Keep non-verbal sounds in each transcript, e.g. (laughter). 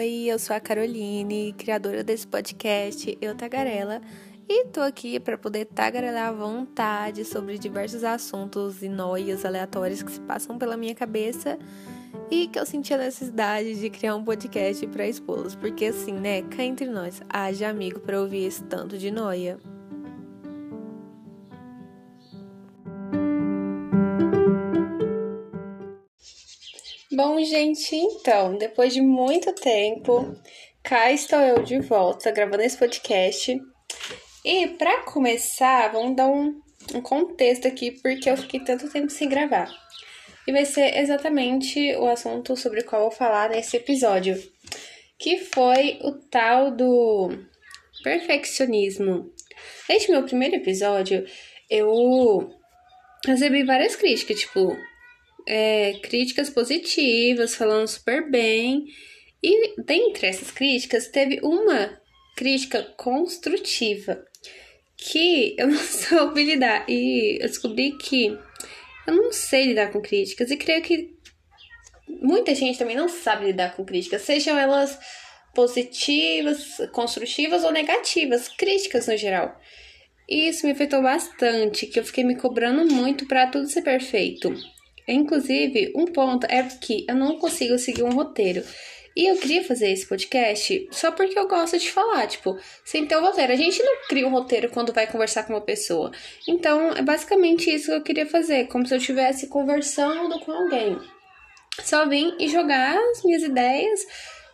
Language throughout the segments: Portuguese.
Oi, eu sou a Caroline, criadora desse podcast Eu Tagarela, e tô aqui para poder tagarelar à vontade sobre diversos assuntos e noias aleatórias que se passam pela minha cabeça e que eu senti a necessidade de criar um podcast para expô-los, porque assim, né, cá entre nós, haja amigo para ouvir esse tanto de noia. Bom, gente, então, depois de muito tempo, cá estou eu de volta gravando esse podcast. E para começar, vamos dar um, um contexto aqui, porque eu fiquei tanto tempo sem gravar. E vai ser exatamente o assunto sobre o qual eu vou falar nesse episódio, que foi o tal do perfeccionismo. Neste meu primeiro episódio, eu recebi várias críticas, tipo, é, críticas positivas, falando super bem. E dentre essas críticas, teve uma crítica construtiva que eu (laughs) não soube lidar. E eu descobri que eu não sei lidar com críticas. E creio que muita gente também não sabe lidar com críticas, sejam elas positivas, construtivas ou negativas, críticas no geral. E isso me afetou bastante, que eu fiquei me cobrando muito para tudo ser perfeito. Inclusive, um ponto é que eu não consigo seguir um roteiro. E eu queria fazer esse podcast só porque eu gosto de falar, tipo, sem ter um roteiro. A gente não cria um roteiro quando vai conversar com uma pessoa. Então, é basicamente isso que eu queria fazer, como se eu estivesse conversando com alguém. Só vim e jogar as minhas ideias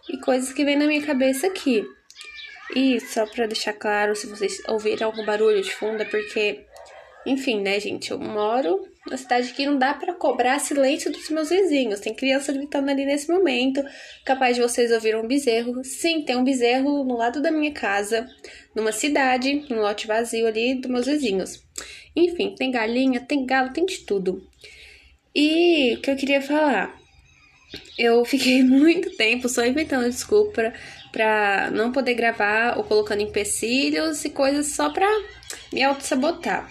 e coisas que vêm na minha cabeça aqui. E só para deixar claro, se vocês ouvirem algum barulho de fundo, é porque, enfim, né, gente, eu moro uma cidade que não dá para cobrar silêncio dos meus vizinhos. Tem criança gritando ali nesse momento, capaz de vocês ouvirem um bezerro. Sim, tem um bezerro no lado da minha casa, numa cidade, num lote vazio ali dos meus vizinhos. Enfim, tem galinha, tem galo, tem de tudo. E o que eu queria falar? Eu fiquei (laughs) muito tempo só inventando desculpa pra não poder gravar ou colocando empecilhos e coisas só pra me auto-sabotar.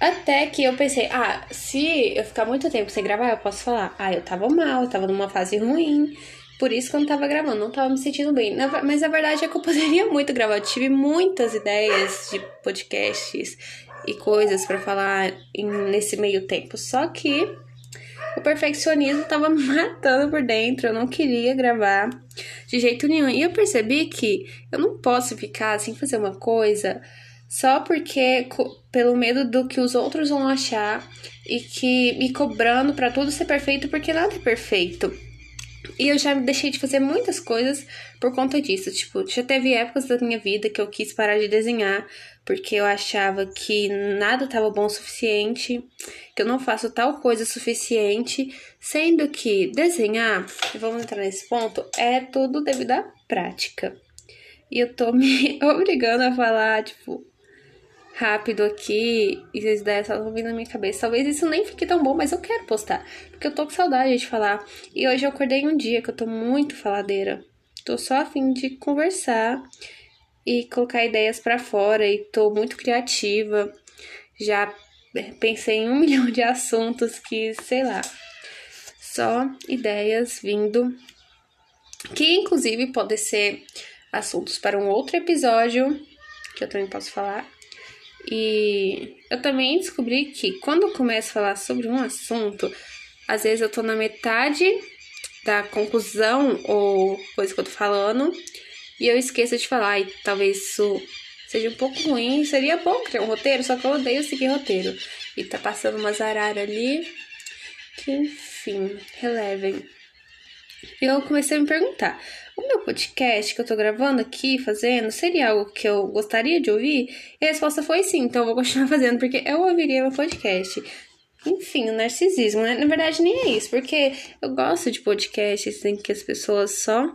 Até que eu pensei, ah, se eu ficar muito tempo sem gravar, eu posso falar, ah, eu tava mal, eu tava numa fase ruim, por isso que eu não tava gravando, não tava me sentindo bem. Mas a verdade é que eu (laughs) poderia muito gravar, eu tive muitas ideias de podcasts e coisas para falar nesse meio tempo, só que o perfeccionismo tava (laughs) me matando por dentro, eu não queria gravar de jeito nenhum. E eu percebi que eu não posso ficar sem fazer uma coisa só porque pelo medo do que os outros vão achar e que me cobrando para tudo ser perfeito porque nada é perfeito. E eu já deixei de fazer muitas coisas por conta disso. Tipo, já teve épocas da minha vida que eu quis parar de desenhar porque eu achava que nada estava bom o suficiente, que eu não faço tal coisa suficiente, sendo que desenhar, vamos entrar nesse ponto, é tudo devido à prática. E eu tô me (laughs) obrigando a falar, tipo, rápido aqui e as ideias só vindo na minha cabeça. Talvez isso nem fique tão bom, mas eu quero postar, porque eu tô com saudade de falar. E hoje eu acordei um dia que eu tô muito faladeira. Tô só a fim de conversar e colocar ideias para fora e tô muito criativa. Já pensei em um (laughs) milhão de assuntos que, sei lá, só ideias vindo que inclusive podem ser assuntos para um outro episódio que eu também posso falar. E eu também descobri que quando eu começo a falar sobre um assunto, às vezes eu tô na metade da conclusão ou coisa que eu tô falando e eu esqueço de falar. E talvez isso seja um pouco ruim. Seria bom criar um roteiro, só que eu odeio seguir roteiro. E tá passando umas araras ali que, enfim, relevem. Eu comecei a me perguntar: o meu podcast que eu tô gravando aqui, fazendo, seria algo que eu gostaria de ouvir? E a resposta foi sim, então eu vou continuar (laughs) fazendo, porque eu ouviria meu podcast. Enfim, o narcisismo, né? Na verdade, nem é isso, porque eu gosto de podcasts em que as pessoas só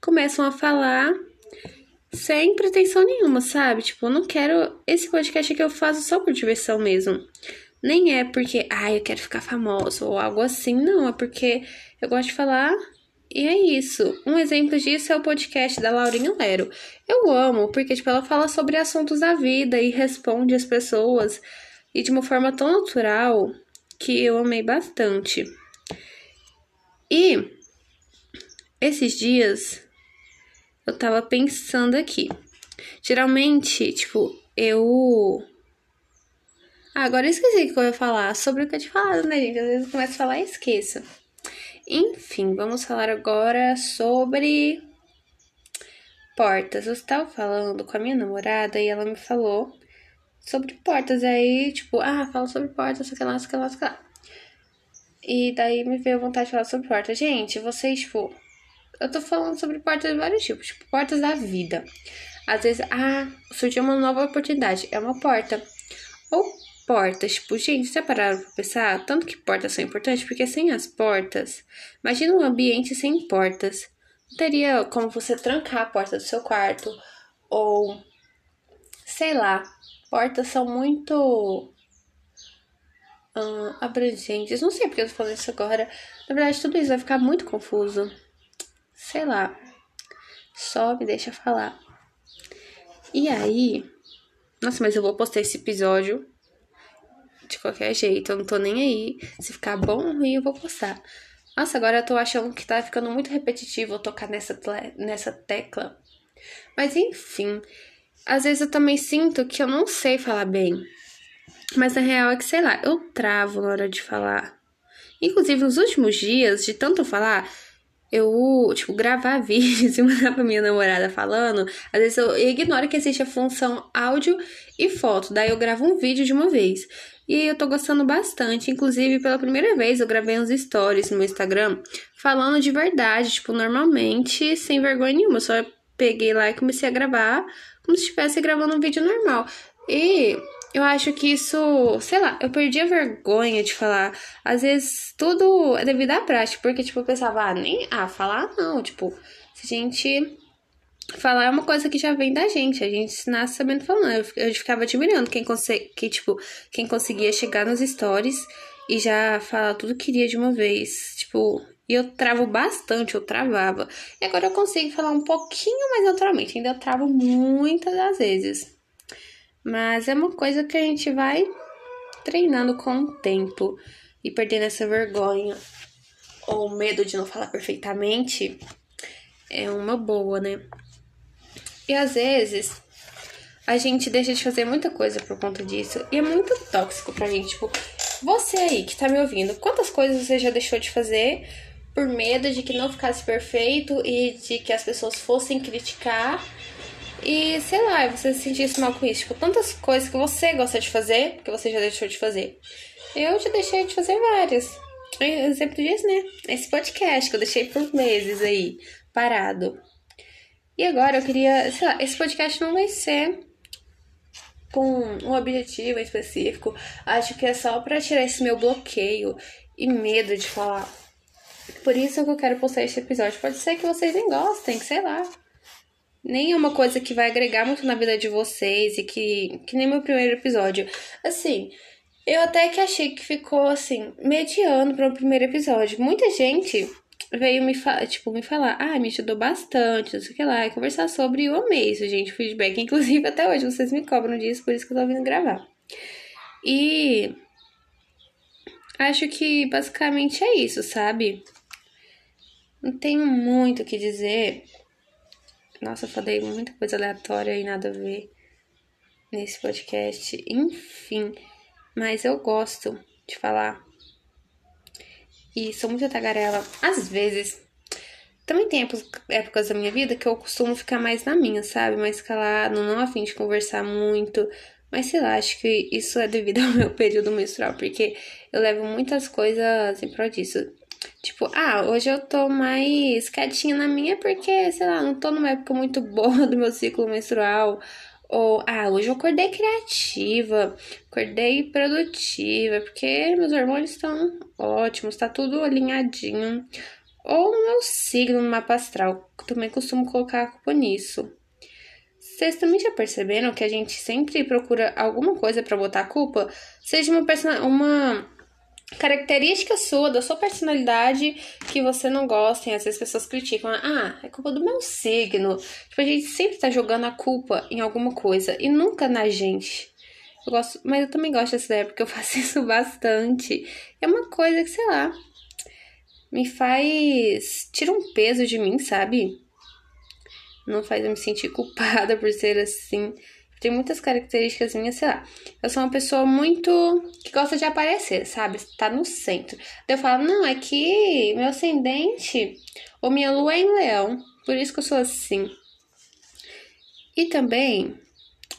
começam a falar sem pretensão nenhuma, sabe? Tipo, eu não quero. Esse podcast que eu faço só por diversão mesmo. Nem é porque, ah, eu quero ficar famoso ou algo assim, não. É porque eu gosto de falar e é isso. Um exemplo disso é o podcast da Laurinha Lero. Eu amo, porque tipo, ela fala sobre assuntos da vida e responde as pessoas e de uma forma tão natural que eu amei bastante. E esses dias eu tava pensando aqui. Geralmente, tipo, eu. Ah, agora eu esqueci o que eu ia falar. Sobre o que eu te falado, né, gente? Às vezes eu começo a falar e esqueço. Enfim, vamos falar agora sobre portas. Eu estava falando com a minha namorada e ela me falou sobre portas. Aí, tipo, ah, fala sobre portas, sei lá, sei lá, sei lá. E daí me veio vontade de falar sobre portas. Gente, vocês, tipo, eu tô falando sobre portas de vários tipos, tipo, portas da vida. Às vezes, ah, surgiu uma nova oportunidade, é uma porta. Ou portas, tipo, gente, você pararam pra pensar? Tanto que portas são importantes, porque sem as portas, imagina um ambiente sem portas. Não teria como você trancar a porta do seu quarto, ou sei lá, portas são muito hum, abrangentes. Não sei porque eu tô falando isso agora. Na verdade, tudo isso vai ficar muito confuso. Sei lá. Só me deixa falar. E aí. Nossa, mas eu vou postar esse episódio de qualquer jeito. Eu não tô nem aí. Se ficar bom ou ruim, eu vou postar. Nossa, agora eu tô achando que tá ficando muito repetitivo eu tocar nessa, nessa tecla. Mas enfim. Às vezes eu também sinto que eu não sei falar bem. Mas a real é que, sei lá, eu travo na hora de falar. Inclusive, nos últimos dias, de tanto falar, eu, tipo, gravar (laughs) vídeos e mandar pra minha namorada falando, às vezes eu ignoro que existe a função áudio e foto. Daí eu gravo um vídeo de uma vez. E eu tô gostando bastante. Inclusive, pela primeira vez, eu gravei uns stories no meu Instagram falando de verdade, tipo, normalmente, sem vergonha nenhuma. Eu só peguei lá e comecei a gravar como se estivesse gravando um vídeo normal. E eu acho que isso, sei lá, eu perdi a vergonha de falar. Às vezes tudo é devido à prática, porque, tipo, eu pensava, ah, nem. Ah, falar não. Tipo, se a gente. Falar é uma coisa que já vem da gente, a gente nasce sabendo falando. Eu, eu ficava admirando quem, consegue, que, tipo, quem conseguia chegar nos stories e já falar tudo que queria de uma vez. Tipo, e eu travo bastante, eu travava. E agora eu consigo falar um pouquinho mais naturalmente. Ainda travo muitas das vezes. Mas é uma coisa que a gente vai treinando com o tempo e perdendo essa vergonha ou medo de não falar perfeitamente. É uma boa, né? E às vezes a gente deixa de fazer muita coisa por conta disso. E é muito tóxico pra gente. Tipo, você aí que tá me ouvindo, quantas coisas você já deixou de fazer por medo de que não ficasse perfeito e de que as pessoas fossem criticar. E sei lá, você se sentisse mal com isso. Tipo, tantas coisas que você gosta de fazer, que você já deixou de fazer. Eu já deixei de fazer várias. Exemplo disso, né? Esse podcast que eu deixei por meses aí, parado. E agora eu queria, sei lá, esse podcast não vai ser com um objetivo específico. Acho que é só para tirar esse meu bloqueio e medo de falar por isso que eu quero postar este episódio. Pode ser que vocês nem gostem, sei lá. Nem é uma coisa que vai agregar muito na vida de vocês e que, que nem meu primeiro episódio. Assim, eu até que achei que ficou assim, mediano para o primeiro episódio. Muita gente veio me falar, tipo, me falar, ah, me ajudou bastante, não sei o que lá, e conversar sobre, eu amei isso, gente, feedback. (laughs) Inclusive, até hoje vocês me cobram disso, por isso que eu tô vindo gravar. E acho que basicamente é isso, sabe? Não tenho muito o que dizer. Nossa, eu falei muita coisa aleatória e nada a ver nesse podcast. Enfim, mas eu gosto de falar. E sou muito tagarela. Às vezes. Também tem épocas da minha vida que eu costumo ficar mais na minha, sabe? Mais calado, não a fim de conversar muito. Mas sei lá, acho que isso é devido (laughs) ao meu período menstrual, porque eu levo muitas coisas em prol disso. Tipo, ah, hoje eu tô mais quietinha na minha porque, sei lá, não tô numa época muito boa (laughs) do meu ciclo menstrual. Ou, ah, hoje eu acordei criativa, acordei produtiva, porque meus hormônios estão ótimos, tá tudo alinhadinho. Ou no meu signo no mapa astral, também costumo colocar a culpa nisso. Vocês também já perceberam que a gente sempre procura alguma coisa para botar a culpa? Seja uma, uma característica sua, da sua personalidade que você não gosta e às vezes as pessoas criticam. Ah, é culpa do meu signo. Tipo, a gente sempre tá jogando a culpa em alguma coisa e nunca na gente. Eu gosto, mas eu também gosto dessa ideia porque eu (laughs) faço isso bastante. É uma coisa que, sei lá, me faz. tira um peso de mim, sabe? Não faz eu me sentir culpada (laughs) por ser assim. Tem muitas características minhas, sei lá. Eu sou uma pessoa muito. que gosta de aparecer, sabe? Tá no centro. Daí eu falo, não, é que meu ascendente ou minha lua é em leão. Por isso que eu sou assim. E também,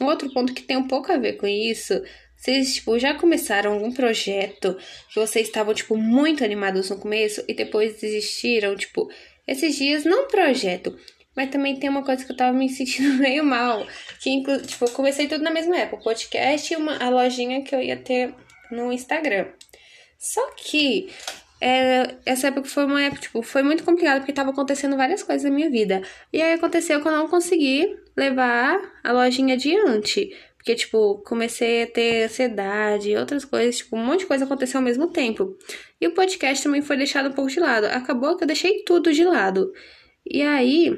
um outro ponto que tem um pouco a ver com isso vocês, tipo, já começaram algum projeto que vocês estavam, tipo, muito animados no começo e depois desistiram, tipo, esses dias, não projeto, mas também tem uma coisa que eu tava me sentindo (laughs) meio mal, que, tipo, eu comecei tudo na mesma época, o podcast e uma, a lojinha que eu ia ter no Instagram. Só que é, essa época foi uma época, tipo, foi muito complicada porque tava acontecendo várias coisas na minha vida. E aí aconteceu que eu não consegui levar a lojinha adiante. Porque, tipo, comecei a ter ansiedade outras coisas, tipo, um monte de coisa aconteceu ao mesmo tempo. E o podcast também foi deixado um pouco de lado. Acabou que eu deixei tudo de lado. E aí,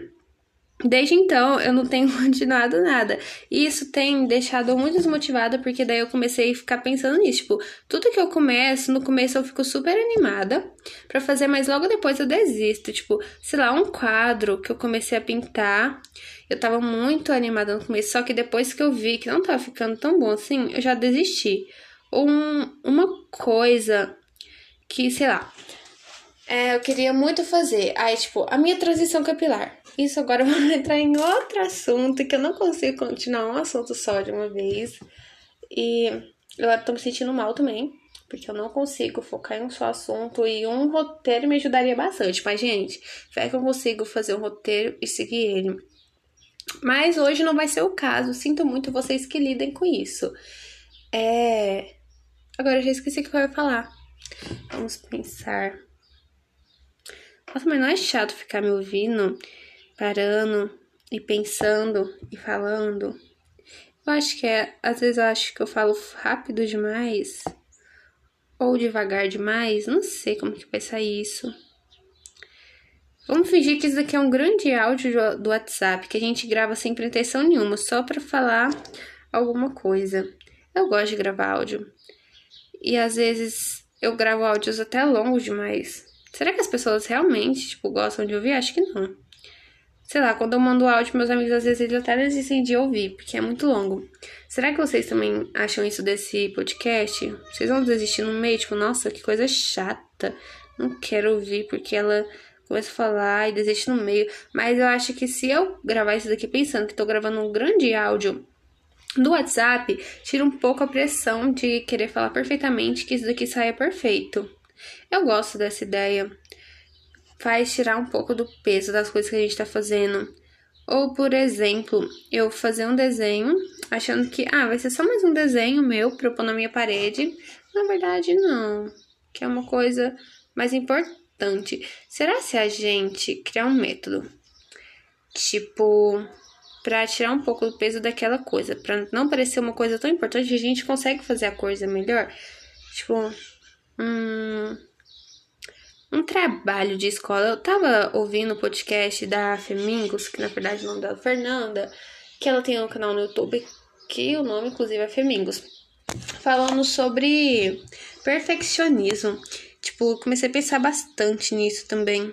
Desde então, eu não tenho (laughs) continuado nada. E isso tem deixado muito desmotivada, porque daí eu comecei a ficar pensando nisso. Tipo, tudo que eu começo, no começo eu fico super animada para fazer, mas logo depois eu desisto. Tipo, sei lá, um quadro que eu comecei a pintar. Eu tava muito animada no começo, só que depois que eu vi que não tava ficando tão bom assim, eu já desisti. Ou um, uma coisa que, sei lá, é, eu queria muito fazer. Aí, tipo, a minha transição capilar. Isso agora vou (laughs) entrar em outro assunto que eu não consigo continuar um assunto só de uma vez. E eu tô me sentindo mal também, porque eu não consigo focar em um só assunto e um roteiro me ajudaria bastante. Mas, gente, fé que eu consigo fazer um roteiro e seguir ele. Mas hoje não vai ser o caso. Sinto muito vocês que lidem com isso. É. Agora eu já esqueci o que eu ia falar. Vamos pensar. Nossa, mas não é chato ficar me ouvindo, parando e pensando e falando? Eu acho que é. Às vezes eu acho que eu falo rápido demais. Ou devagar demais. Não sei como que vai sair isso. Vamos fingir que isso daqui é um grande áudio do WhatsApp que a gente grava sem pretensão nenhuma, só para falar alguma coisa. Eu gosto de gravar áudio. E às vezes eu gravo áudios até longos demais. Será que as pessoas realmente, tipo, gostam de ouvir? Acho que não. Sei lá, quando eu mando áudio, meus amigos às vezes eles até desistem de ouvir, porque é muito longo. Será que vocês também acham isso desse podcast? Vocês vão desistir no meio? Tipo, nossa, que coisa chata. Não quero ouvir porque ela começa a falar e desiste no meio. Mas eu acho que se eu gravar isso daqui pensando que tô gravando um grande áudio do WhatsApp, tira um pouco a pressão de querer falar perfeitamente que isso daqui saia perfeito. Eu gosto dessa ideia. Faz tirar um pouco do peso das coisas que a gente tá fazendo. Ou, por exemplo, eu fazer um desenho achando que, ah, vai ser só mais um desenho meu pra eu pôr na minha parede. Na verdade, não. Que é uma coisa mais importante. Será se a gente criar um método, tipo, para tirar um pouco do peso daquela coisa, para não parecer uma coisa tão importante, a gente consegue fazer a coisa melhor? Tipo, um, um trabalho de escola. Eu tava ouvindo o podcast da Femingos, que na verdade o nome dela é Fernanda, que ela tem um canal no YouTube, que o nome inclusive é Femingos, falando sobre perfeccionismo. Tipo, comecei a pensar bastante nisso também.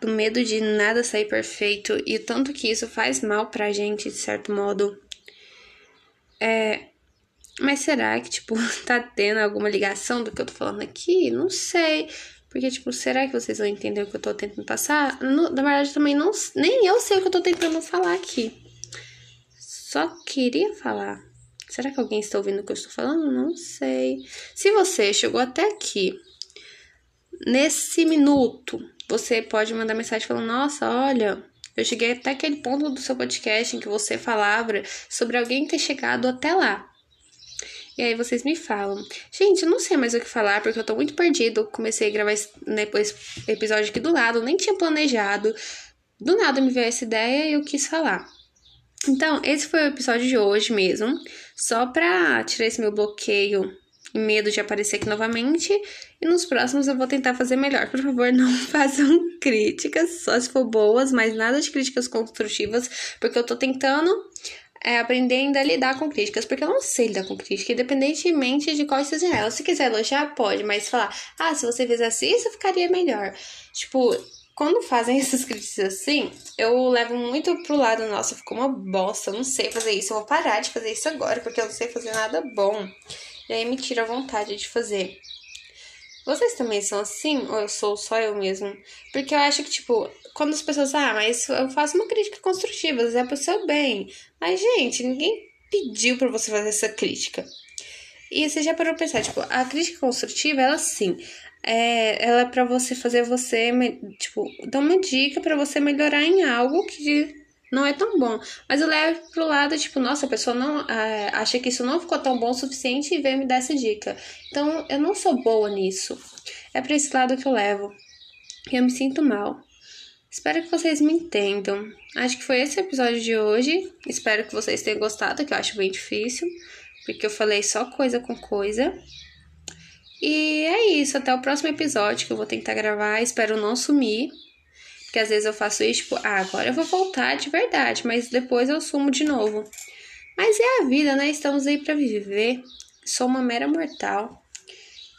Do medo de nada sair perfeito e tanto que isso faz mal pra gente, de certo modo. É, mas será que, tipo, (laughs) tá tendo alguma ligação do que eu tô falando aqui? Não sei. Porque, tipo, será que vocês vão entender o que eu tô tentando passar? No, na verdade, também não. Nem eu sei o que eu tô tentando falar aqui. Só queria falar. Será que alguém está ouvindo o que eu estou falando? Não sei. Se você chegou até aqui, nesse minuto, você pode mandar mensagem falando: Nossa, olha, eu cheguei até aquele ponto do seu podcast em que você falava sobre alguém ter chegado até lá. E aí vocês me falam. Gente, eu não sei mais o que falar porque eu tô muito perdido. Comecei a gravar esse, depois episódio aqui do lado, nem tinha planejado. Do nada me veio essa ideia e eu quis falar. Então, esse foi o episódio de hoje mesmo. Só pra tirar esse meu bloqueio e medo de aparecer aqui novamente. E nos próximos eu vou tentar fazer melhor. Por favor, (laughs) não façam críticas, só se for boas, mas nada de críticas construtivas, porque eu tô tentando é, aprendendo a lidar com críticas, porque eu não sei lidar com crítica, independentemente de quais sejam elas. Se quiser elogiar, pode, mas falar, ah, se você fizesse isso, ficaria melhor. Tipo, quando fazem (laughs) essas críticas assim, eu levo muito pro lado, nossa, ficou uma bosta, eu não sei fazer isso, eu vou parar de fazer isso agora, porque eu não sei fazer nada bom. E aí me tira a vontade de fazer. Vocês também são assim? Ou eu sou só eu mesmo? Porque eu acho que, tipo, quando as pessoas, ah, mas eu faço uma crítica construtiva, é pro seu bem. Mas, gente, ninguém pediu para você fazer essa crítica. E você já parou pra pensar, tipo, a crítica construtiva, ela sim, é, ela é pra você fazer você, tipo, dar uma dica para você melhorar em algo que não é tão bom. Mas eu levo pro lado, tipo, nossa, a pessoa não é, acha que isso não ficou tão bom o suficiente e veio me dar essa dica. Então, eu não sou boa nisso. É pra esse lado que eu levo. E eu me sinto mal. Espero que vocês me entendam. Acho que foi esse episódio de hoje. Espero que vocês tenham gostado, que eu acho bem difícil. Porque eu falei só coisa com coisa. E é isso. Até o próximo episódio que eu vou tentar gravar. Espero não sumir. Porque às vezes eu faço isso, tipo, ah, agora eu vou voltar de verdade, mas depois eu sumo de novo. Mas é a vida, né? Estamos aí para viver. Sou uma mera mortal.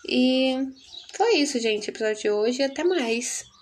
E foi isso, gente, episódio de hoje. Até mais.